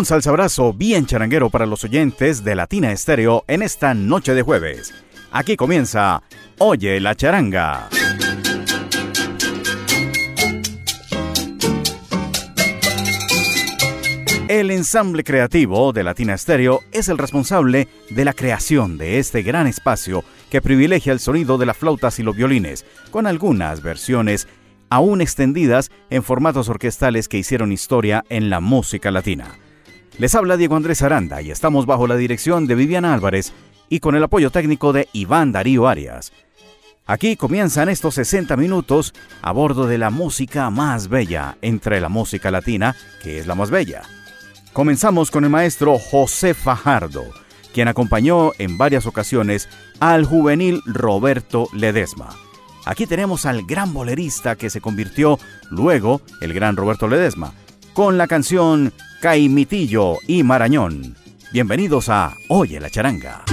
Un salsabrazo bien charanguero para los oyentes de Latina Estéreo en esta noche de jueves. Aquí comienza Oye la charanga. El ensamble creativo de Latina Estéreo es el responsable de la creación de este gran espacio que privilegia el sonido de las flautas y los violines, con algunas versiones aún extendidas en formatos orquestales que hicieron historia en la música latina. Les habla Diego Andrés Aranda y estamos bajo la dirección de Viviana Álvarez y con el apoyo técnico de Iván Darío Arias. Aquí comienzan estos 60 minutos a bordo de la música más bella entre la música latina, que es la más bella. Comenzamos con el maestro José Fajardo, quien acompañó en varias ocasiones al juvenil Roberto Ledesma. Aquí tenemos al gran bolerista que se convirtió luego el gran Roberto Ledesma, con la canción Caimitillo y Marañón. Bienvenidos a Oye la Charanga.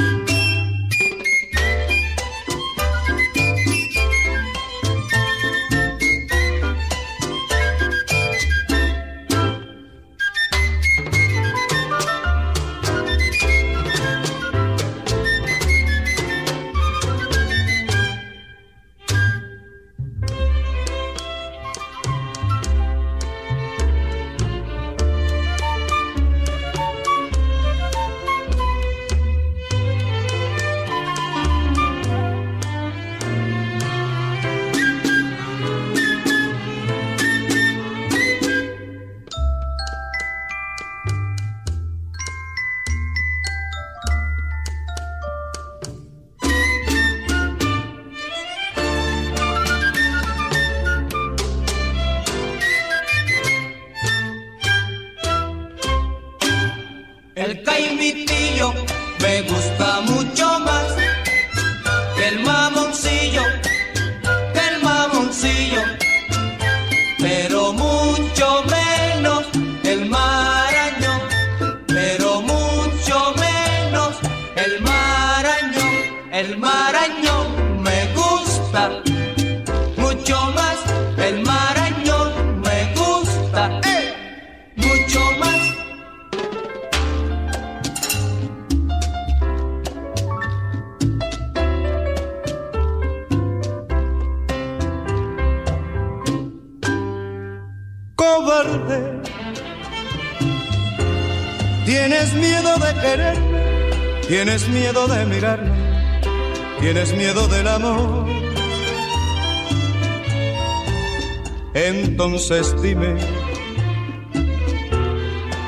Entonces dime,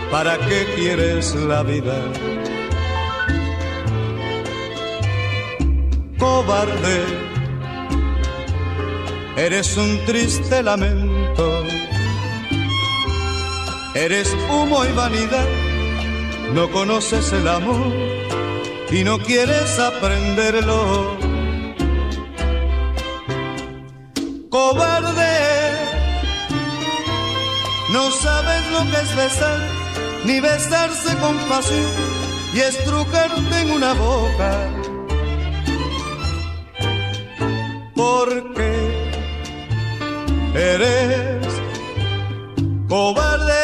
¿para qué quieres la vida? Cobarde, eres un triste lamento, eres humo y vanidad, no conoces el amor y no quieres aprenderlo. Ni besarse con pasión y estrujarte en una boca. Porque eres cobarde.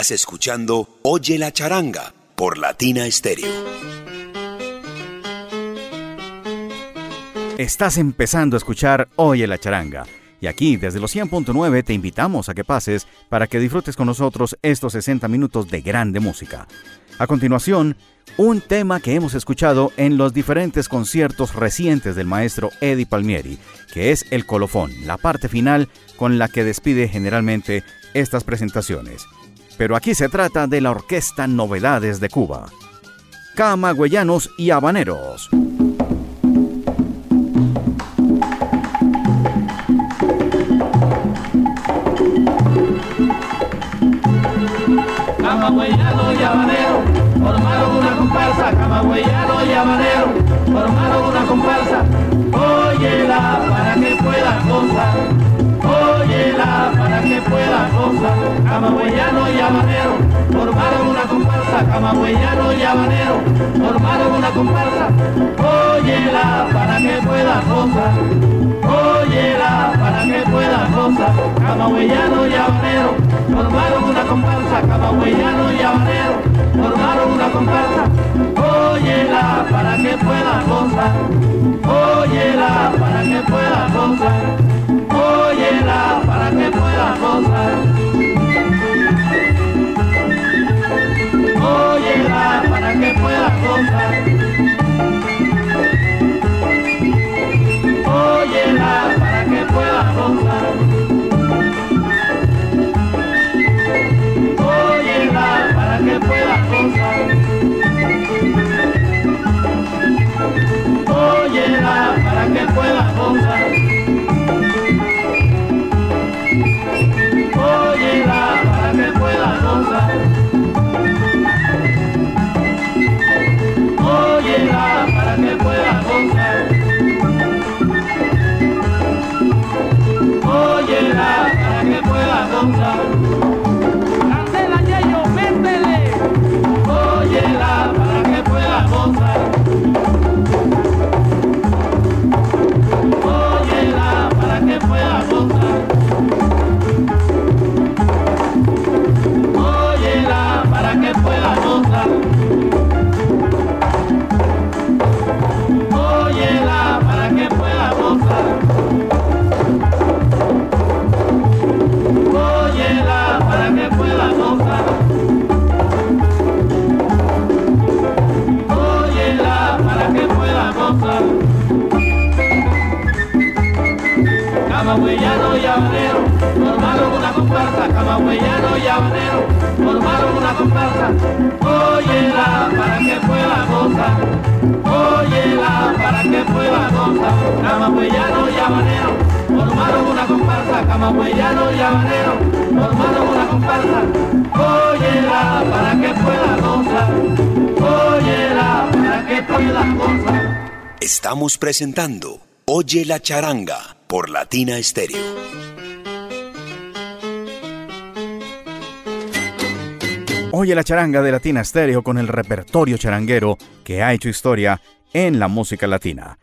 Estás escuchando Oye la charanga por Latina Stereo. Estás empezando a escuchar Oye la charanga. Y aquí, desde los 100.9, te invitamos a que pases para que disfrutes con nosotros estos 60 minutos de grande música. A continuación, un tema que hemos escuchado en los diferentes conciertos recientes del maestro Eddie Palmieri, que es el colofón, la parte final con la que despide generalmente estas presentaciones. Pero aquí se trata de la Orquesta Novedades de Cuba. Camagüeyanos y Habaneros. Camagüeyano y Habanero formaron una comparsa, Camagüeyano y Habanero formaron una comparsa. Óyela para que pueda gozar, Camagüeyano y Habanero formaron una comparsa, Camagüeyano y Habanero formaron una comparsa. Óyela para que pueda gozar, óyela para que pueda gozar. Camagüeyano y Habanero formaron una comparsa, Camagüeyano y Habanero formaron una comparsa. Óyela para que pueda gozar, óyela para que pueda gozar, óyela para que pueda gozar. Que pueda gozar. Camagüeyano y habanero formaron una comparsa. Camagüeyano y habanero formaron una comparsa. Óyela para que pueda gozar. Óyela para que pueda gozar. Camagüeyano y habanero formaron una comparsa. Camagüeyano y habanero formaron una comparsa. Óyela para que pueda gozar. Óyela para que pueda gozar. Estamos presentando Oye la charanga por Latina Stereo. Oye la charanga de Latina Stereo con el repertorio charanguero que ha hecho historia en la música latina.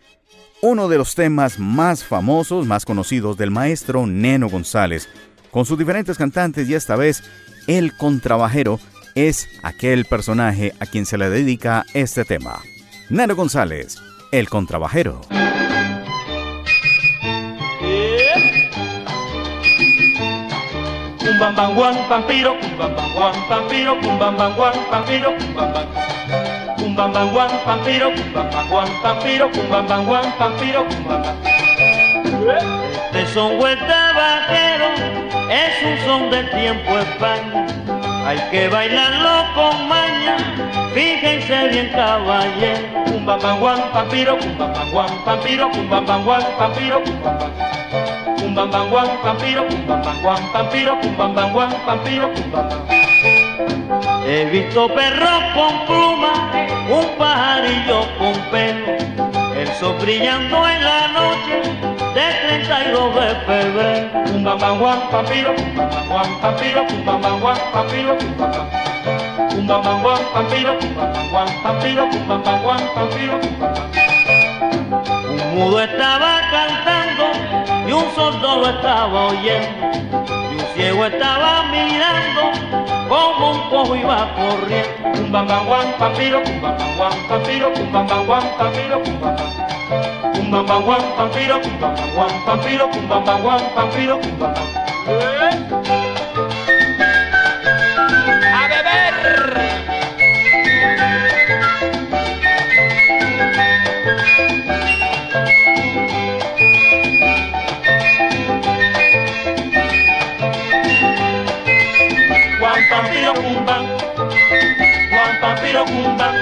Uno de los temas más famosos, más conocidos del maestro Neno González, con sus diferentes cantantes y esta vez el contrabajero es aquel personaje a quien se le dedica este tema. Neno González, el contrabajero. Pum bam bam guan pampiro, pum bam bam guan pampiro, pum bam bam guan pampiro, pum bam bam. Pum bam bam guan pampiro, pum bam bam guan pampiro, pum bam bam guan pampiro, bam. Este son vuelta vaquero, es un son del tiempo España. Hay que bailarlo con maña, fíjense bien caballero. Bam guan pampiro, bam guan pampiro, bam guan pampiro, bam bam guan pampiro, bam guan pampiro, bam guan pampiro, bam. He visto perros con plumas, un pajarillo con pelo, el sol brillando en la noche del 32 de febrero. Bam bam guan bam bam guan pampiro, pum bam bam guan. Pum bam bam guan bam bam guan pampiro, pum bam bam guan bam bam. Un mudo estaba cantando y un sordo lo estaba oyendo un ciego estaba mirando como un cojo iba corriendo. Un bambanguán, pampiro, un bambanguán, pampiro, un bambanguán, pampiro, un bambanguán. Un bambanguán, pampiro, un bambanguán, pampiro, un bambanguán, pampiro, un bambanguán. Eh. A beber. Pampiro Cumba,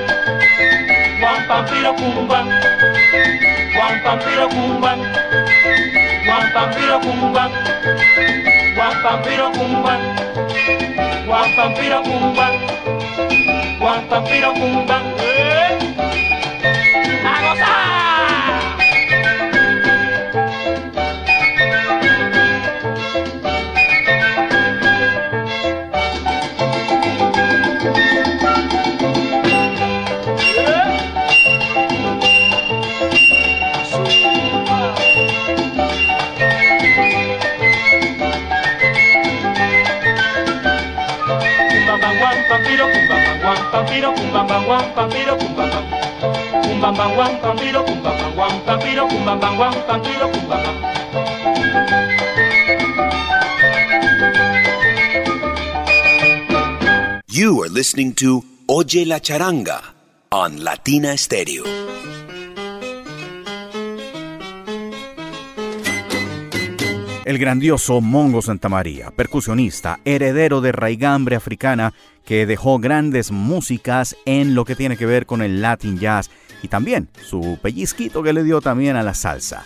Juan Pampiro Cumba, Juan Pampiro Cumba, Juan Pampiro Cumba, Juan Pampiro Cumba, Juan Pampiro Cumba, Juan Pampiro Cumba, You are listening to Oye la Charanga on Latina Stereo. El grandioso Mongo Santamaría, percusionista, heredero de raigambre africana, que dejó grandes músicas en lo que tiene que ver con el Latin Jazz y también su pellizquito que le dio también a la salsa.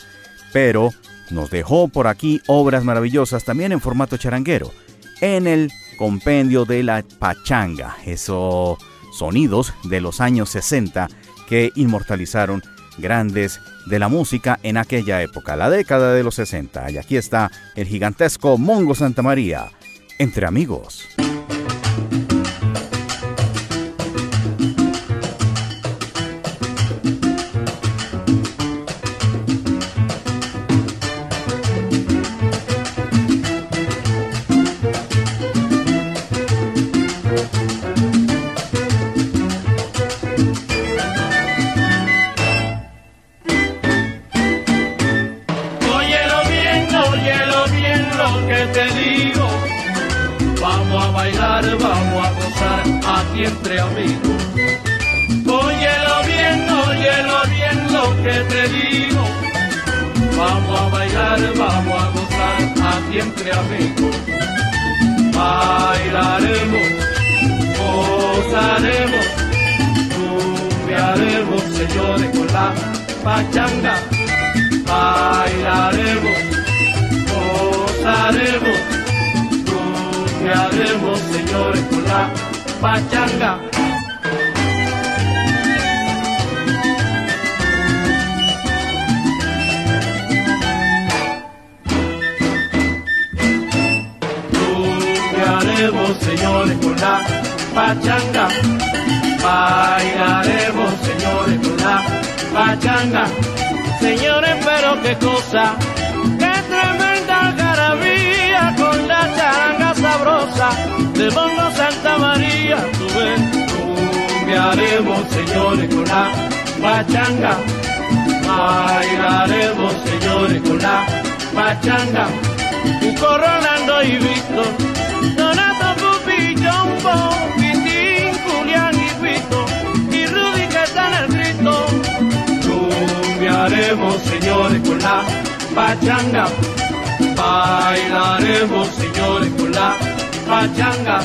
Pero nos dejó por aquí obras maravillosas también en formato charanguero, en el compendio de la pachanga, esos sonidos de los años 60 que inmortalizaron grandes de la música en aquella época, la década de los 60. Y aquí está el gigantesco Mongo Santa María, entre amigos. La pachanga. Bailaremos, señores, con la pachanga. Cuco Rolando y Víctor, Donato Pupi, Jumbo, Pitín, Julián y Vito, y Rudy en el grito. Rumbearemos, señores, con la pachanga. Bailaremos, señores, con la pachanga.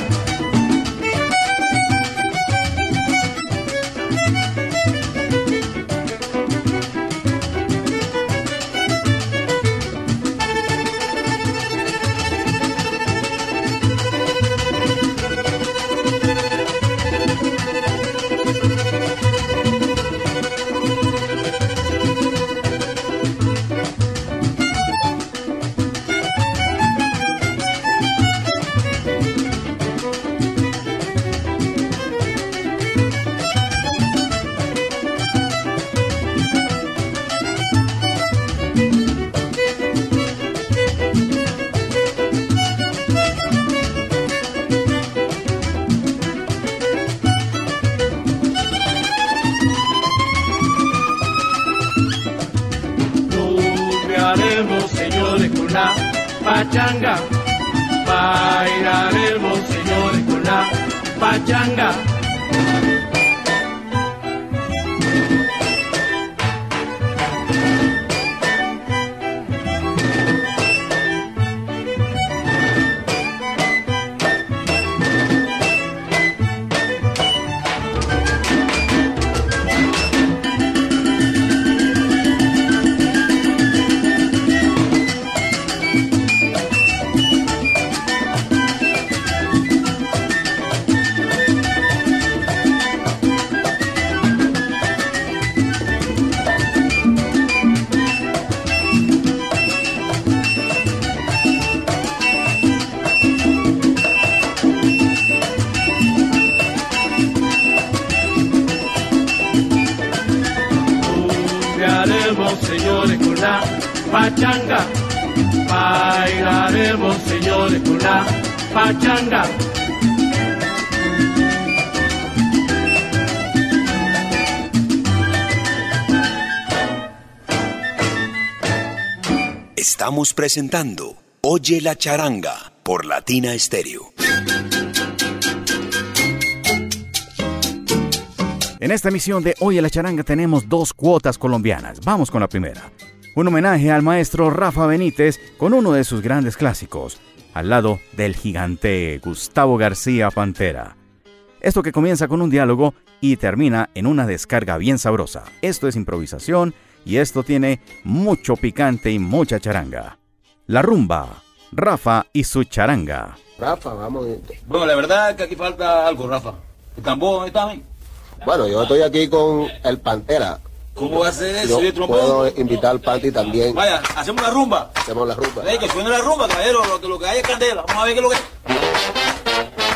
Pachanga. Bailaremos, señores, con la pachanga. Estamos presentando Oye la charanga por Latina Stereo. En esta emisión de Oye la charanga tenemos dos cuotas colombianas. Vamos con la primera un homenaje al maestro Rafa Benítez con uno de sus grandes clásicos, al lado del gigante Gustavo García Pantera. Esto que comienza con un diálogo y termina en una descarga bien sabrosa. Esto es improvisación y esto tiene mucho picante y mucha charanga. La rumba, Rafa y su charanga. Rafa, vamos. Bueno, la verdad es que aquí falta algo, Rafa. ¿El tambor está bien? Bueno, yo estoy aquí con el Pantera. ¿Cómo va a ser eso? Yo puedo invitar al party también. Vaya, hacemos la rumba. Hacemos la rumba. que suene la rumba, caballero. Lo que, lo que hay es candela. Vamos a ver qué es lo que y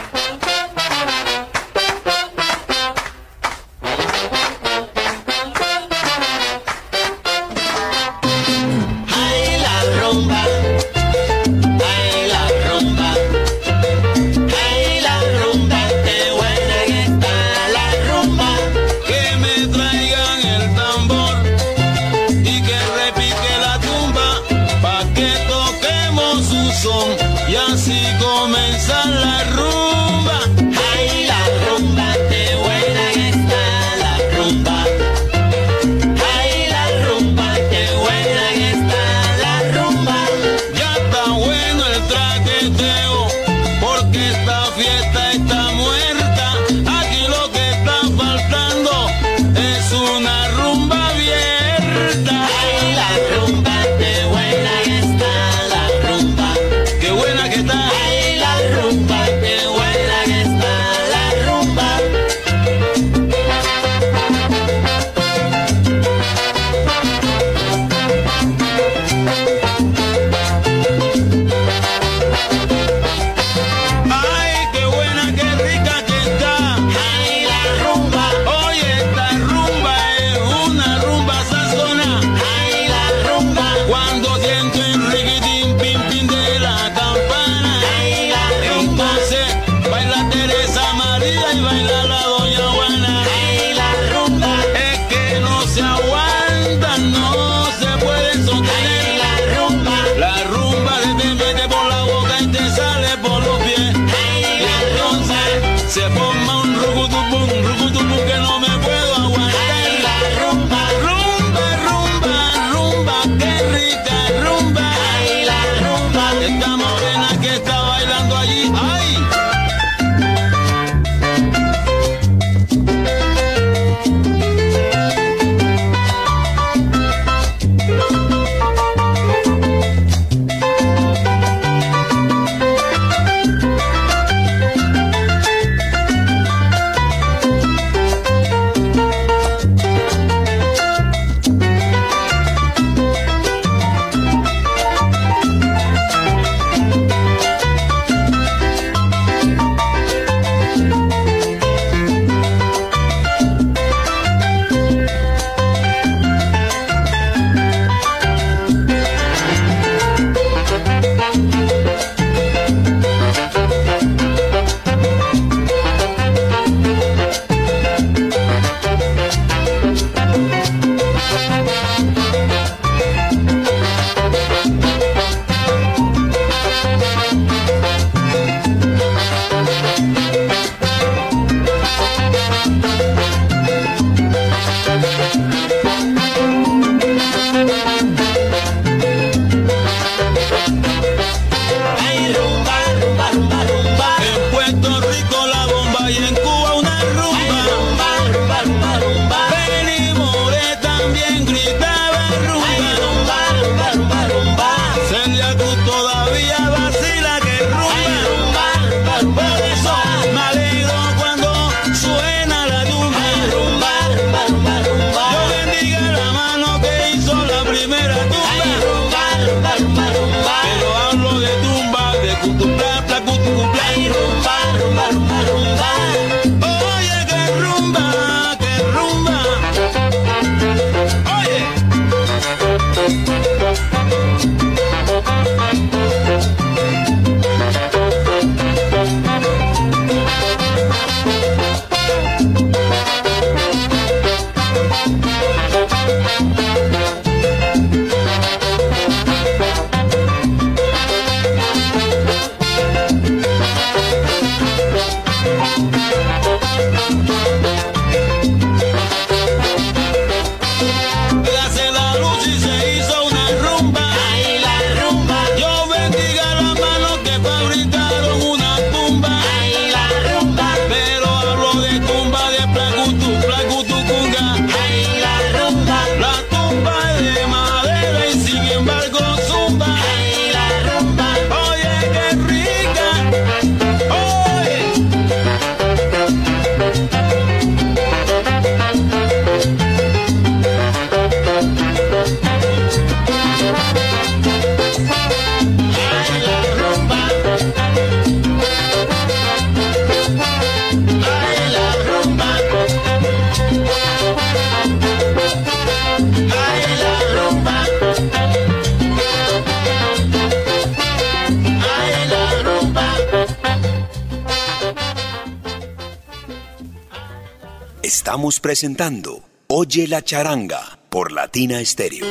Estamos presentando Oye la charanga por Latina Stereo.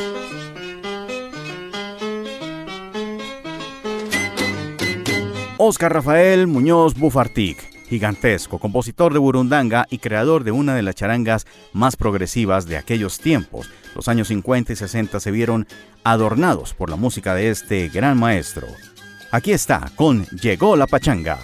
Oscar Rafael Muñoz Bufartic, gigantesco, compositor de burundanga y creador de una de las charangas más progresivas de aquellos tiempos. Los años 50 y 60 se vieron adornados por la música de este gran maestro. Aquí está con Llegó la Pachanga.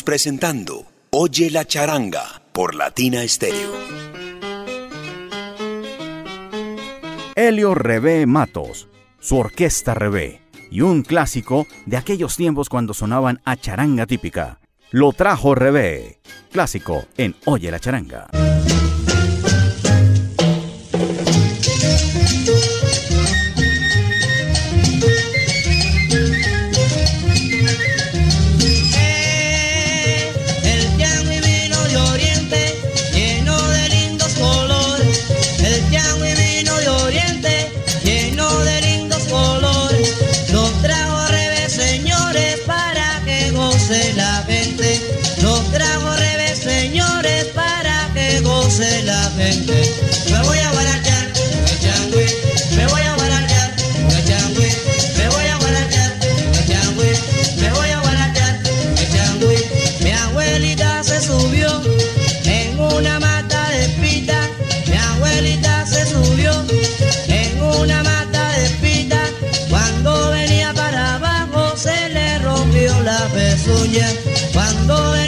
Presentando Oye la charanga por Latina Stereo. Helio Rebé Matos, su orquesta Rebé, y un clásico de aquellos tiempos cuando sonaban a charanga típica. Lo trajo Rebé, clásico en Oye la charanga. Me voy a guaratear, me changuí, me voy a guaranear, me changuí, me voy a guaranear, me changué, me voy a guaratear, me changuí, mi abuelita se subió, en una mata de pita, mi abuelita se subió, en una mata de pita, cuando venía para abajo se le rompió la pezuña, cuando venía para la pena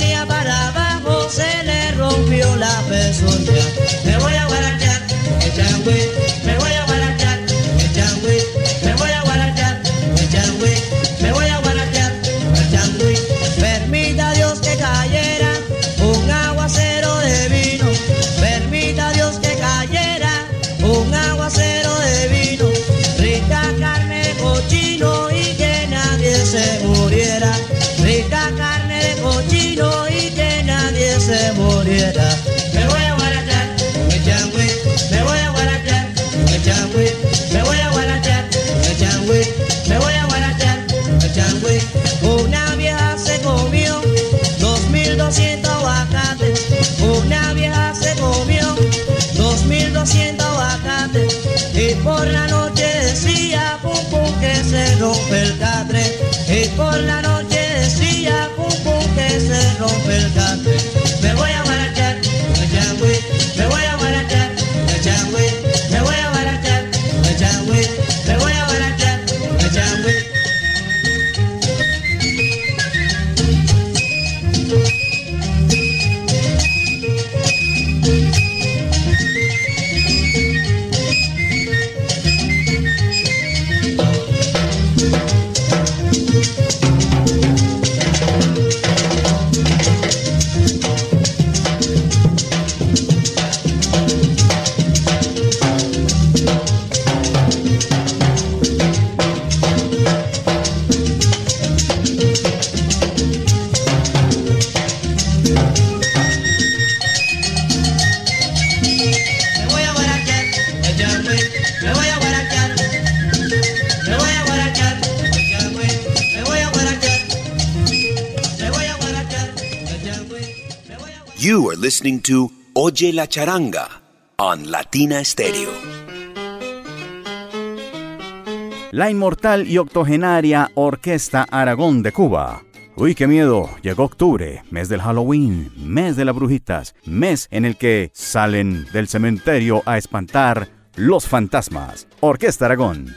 rica carne por la noche decía pum pum que se rompe el catre. Y por la noche decía pum pum que se rompe el catre. Oye la Charanga on Latina Stereo. La inmortal y octogenaria Orquesta Aragón de Cuba. Uy, qué miedo. Llegó octubre, mes del Halloween, mes de las brujitas, mes en el que salen del cementerio a espantar los fantasmas. Orquesta Aragón.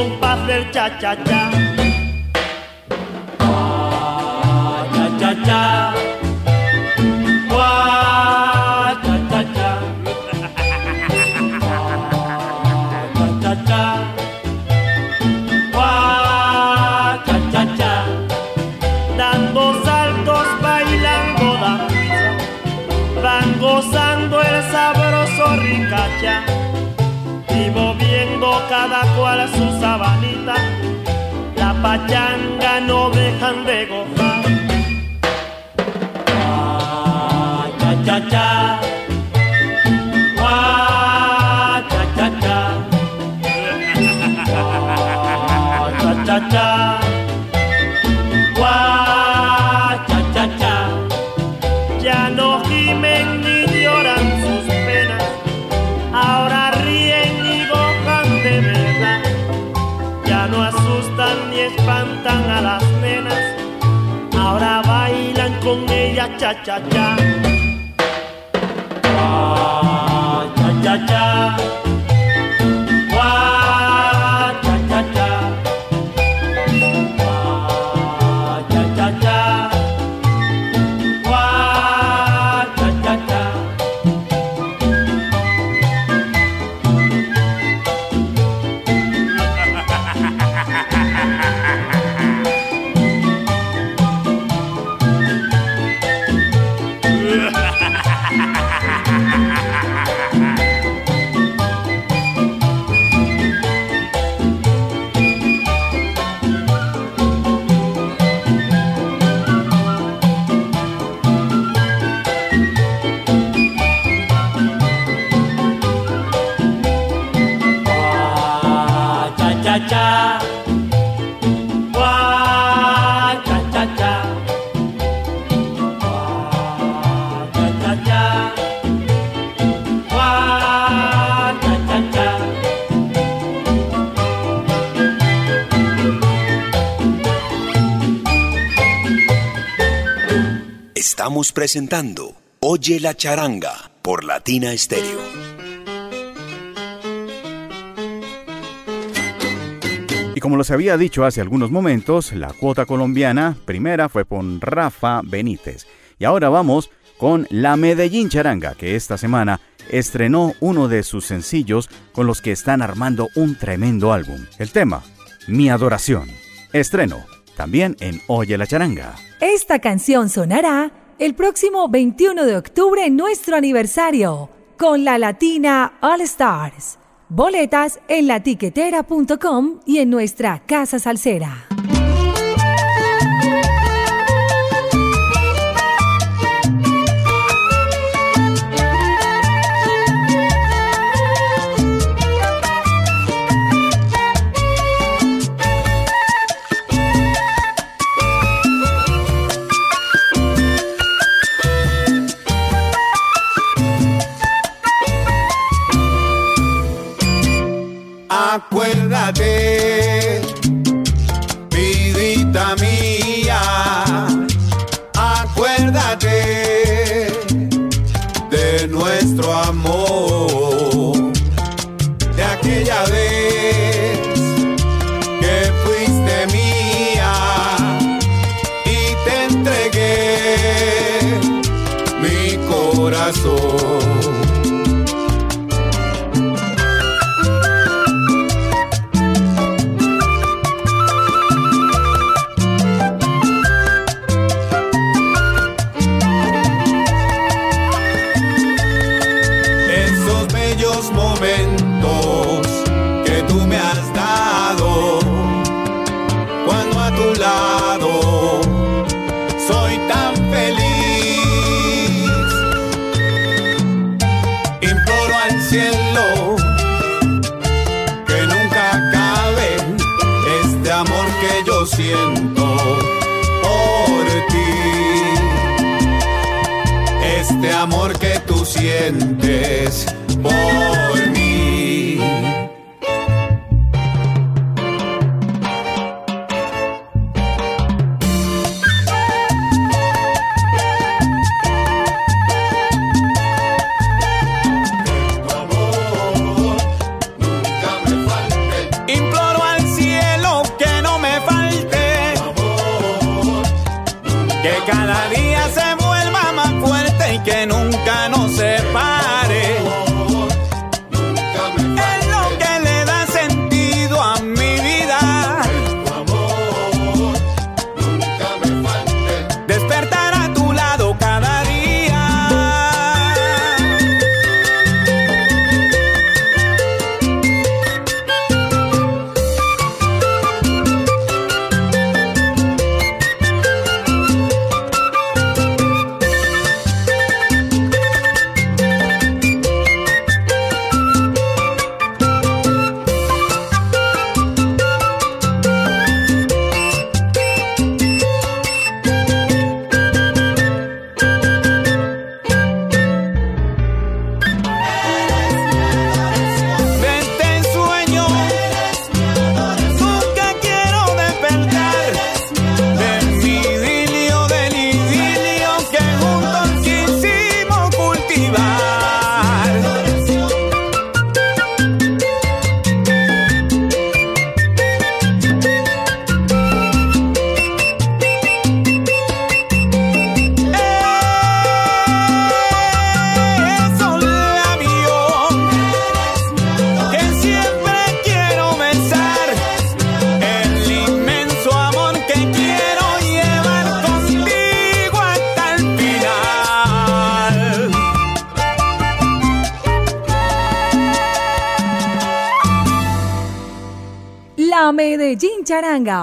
Compás del cha cha cha. Guau, cha cha cha. Pachanga no dejan de gozar. Cha cha cha. Cha cha Estamos presentando Oye la Charanga por Latina Stereo. Y como los había dicho hace algunos momentos, la cuota colombiana primera fue con Rafa Benítez. Y ahora vamos con la Medellín Charanga, que esta semana estrenó uno de sus sencillos con los que están armando un tremendo álbum. El tema, Mi Adoración. Estreno, también en Oye la Charanga. Esta canción sonará el próximo 21 de octubre nuestro aniversario con la Latina All Stars. Boletas en latiquetera.com y en nuestra casa salsera. De aquella vez que fuiste mía y te entregué mi corazón.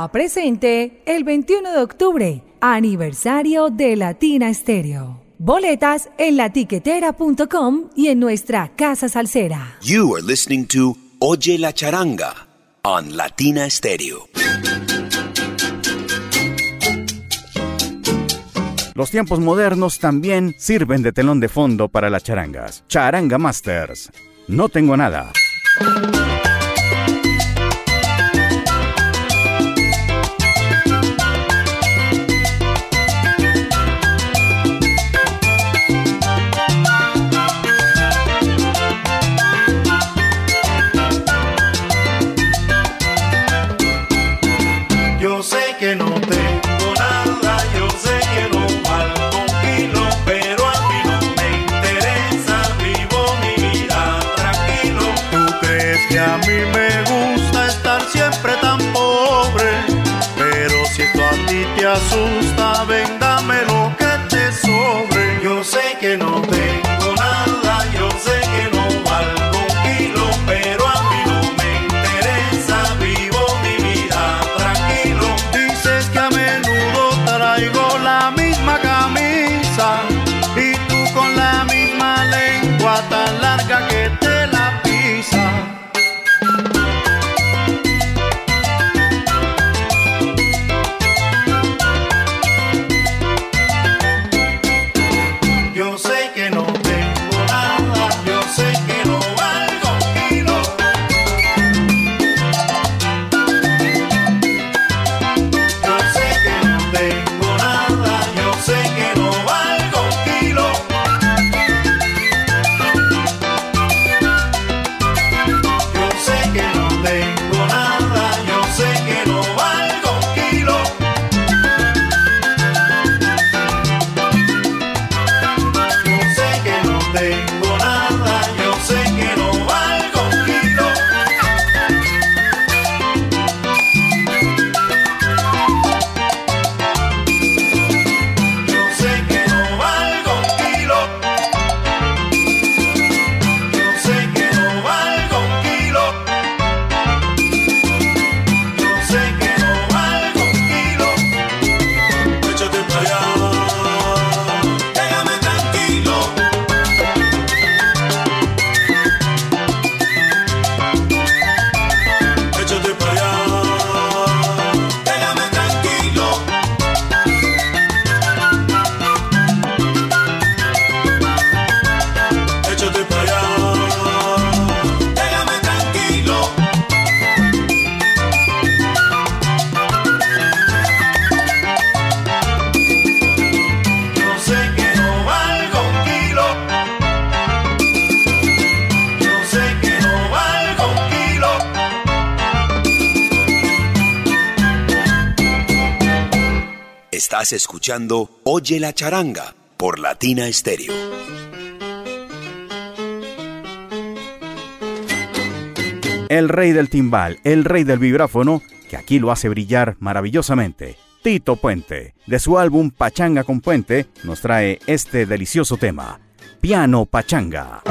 Presente el 21 de octubre, aniversario de Latina Estéreo. Boletas en latiquetera.com y en nuestra casa salsera. You are listening to Oye la Charanga on Latina Stereo. Los tiempos modernos también sirven de telón de fondo para las charangas. Charanga Masters. No tengo nada. te asusta, venga. Escuchando Oye la charanga por Latina Stereo. El rey del timbal, el rey del vibráfono, que aquí lo hace brillar maravillosamente. Tito Puente, de su álbum Pachanga con Puente, nos trae este delicioso tema, Piano Pachanga.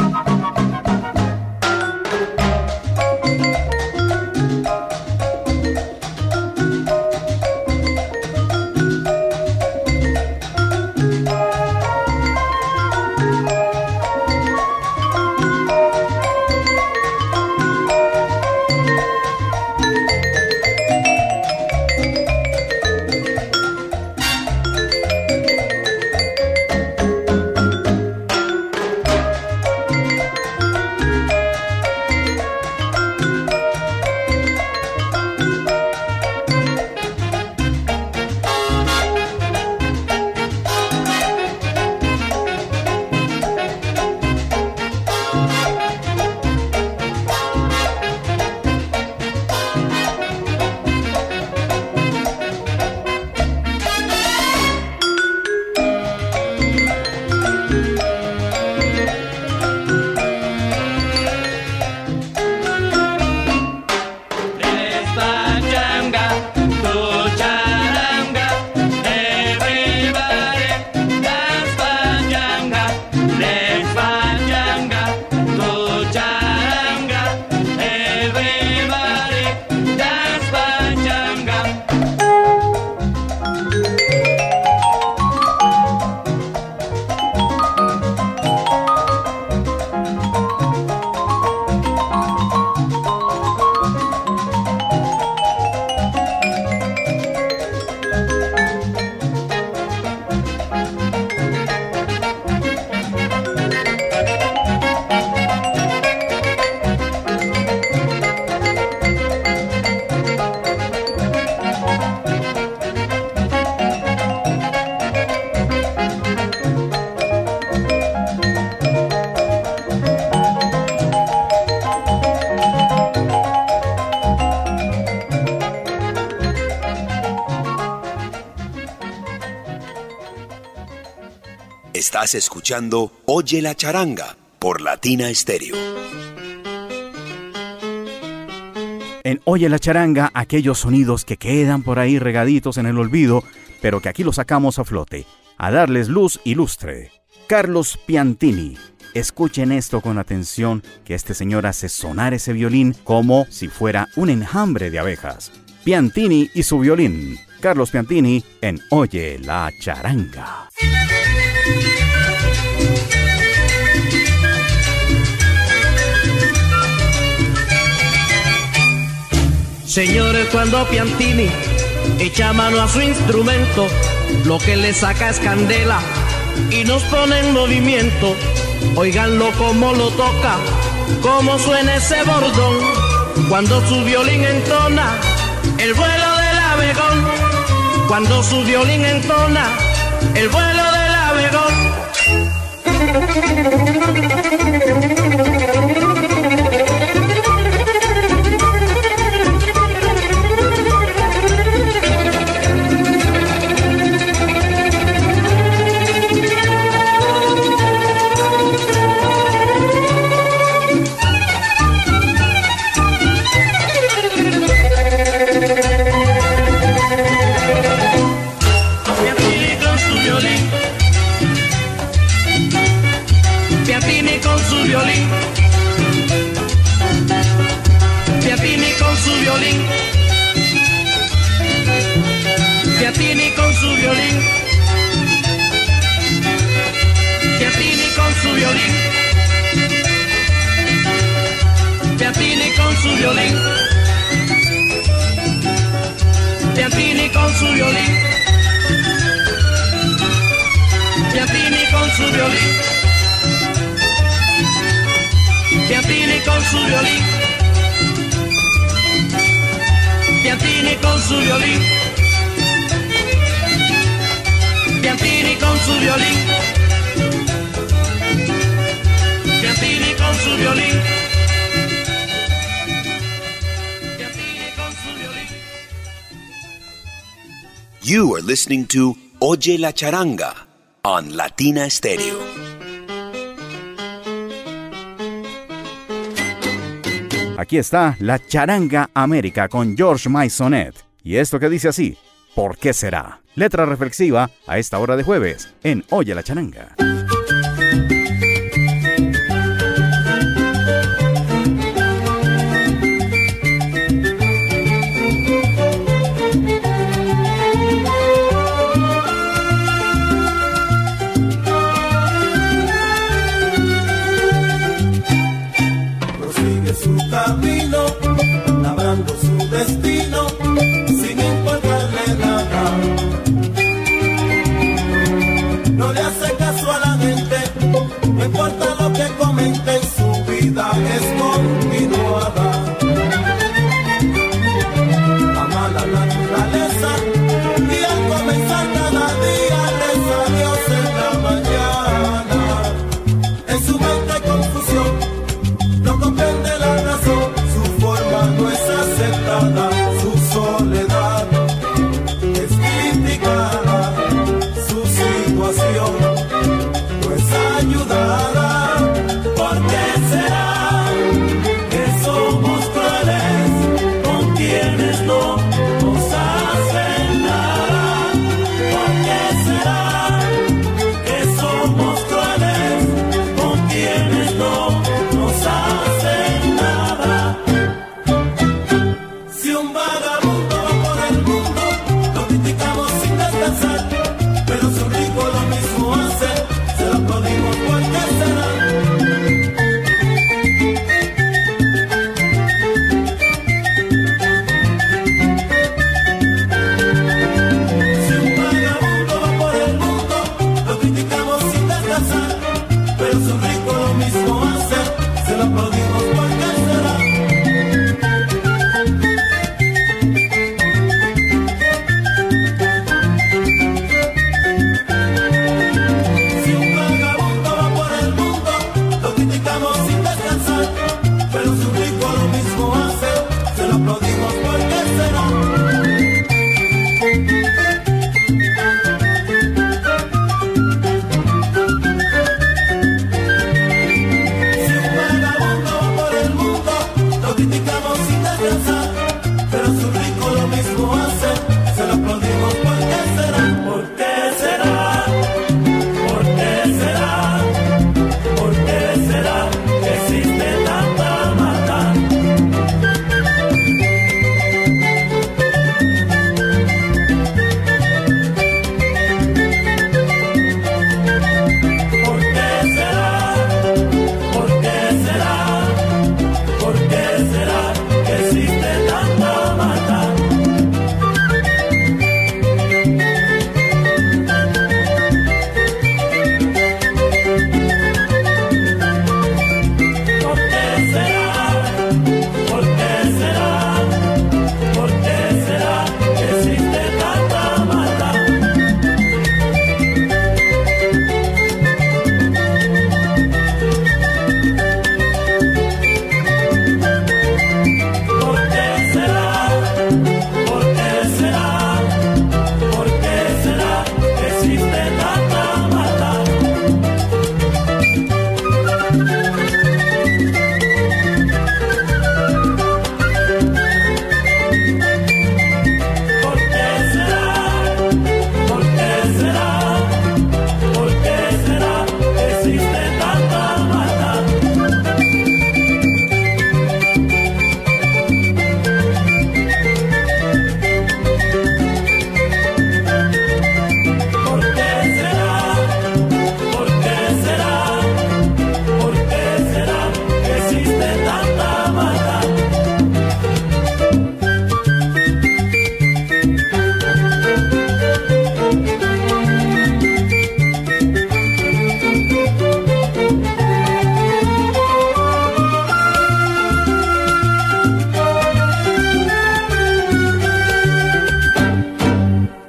Escuchando Oye la charanga por Latina Stereo. En Oye la charanga, aquellos sonidos que quedan por ahí regaditos en el olvido, pero que aquí los sacamos a flote, a darles luz y lustre. Carlos Piantini. Escuchen esto con atención, que este señor hace sonar ese violín como si fuera un enjambre de abejas. Piantini y su violín. Carlos Piantini en Oye la charanga. Señores, cuando Piantini echa mano a su instrumento, lo que le saca es candela y nos pone en movimiento. Oiganlo como lo toca, como suena ese bordón, cuando su violín entona el vuelo del abegón, cuando su violín entona el vuelo del abegón. Listening to Oye la Charanga on Latina Stereo. Aquí está la Charanga América con George Maisonet. Y esto que dice así, ¿por qué será? Letra reflexiva a esta hora de jueves en Oye la Charanga. combinam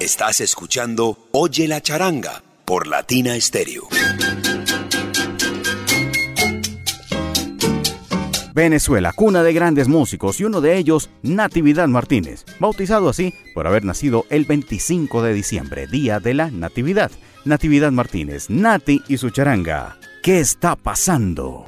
Estás escuchando Oye la charanga por Latina Stereo. Venezuela, cuna de grandes músicos y uno de ellos, Natividad Martínez, bautizado así por haber nacido el 25 de diciembre, día de la Natividad. Natividad Martínez, Nati y su charanga. ¿Qué está pasando?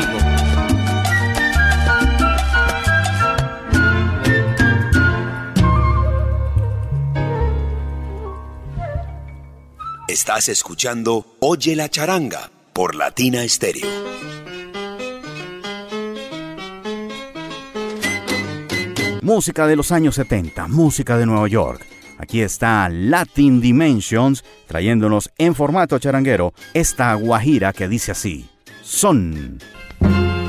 Trigo. Estás escuchando Oye la charanga por Latina Stereo. Música de los años 70, música de Nueva York. Aquí está Latin Dimensions trayéndonos en formato charanguero esta guajira que dice así: Son. thank you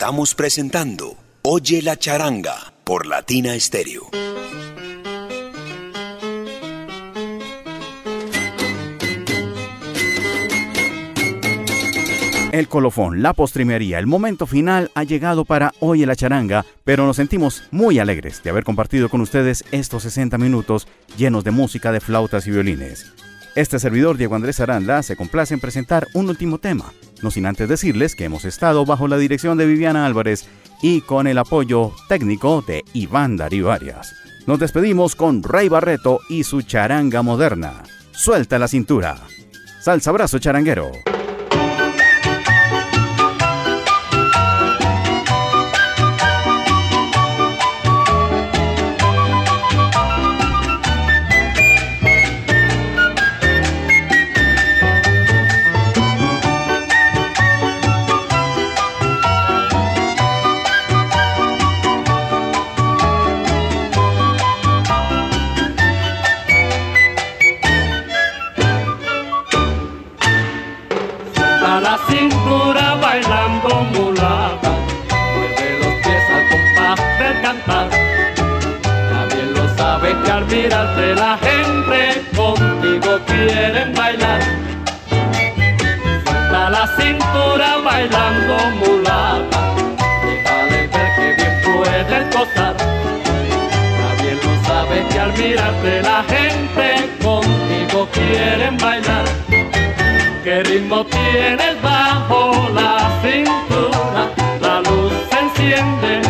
Estamos presentando Oye la charanga por Latina Stereo. El colofón, la postrimería, el momento final ha llegado para Oye la charanga, pero nos sentimos muy alegres de haber compartido con ustedes estos 60 minutos llenos de música de flautas y violines. Este servidor Diego Andrés Aranda se complace en presentar un último tema, no sin antes decirles que hemos estado bajo la dirección de Viviana Álvarez y con el apoyo técnico de Iván Darío Arias. Nos despedimos con Rey Barreto y su charanga moderna. Suelta la cintura. Salsa brazo charanguero. Quieren bailar. Suelta la cintura bailando mulata, déjale ver que bien puedes gozar. También lo sabes que al mirarte la gente contigo quieren bailar. ¿Qué ritmo tienes bajo la cintura? La luz se enciende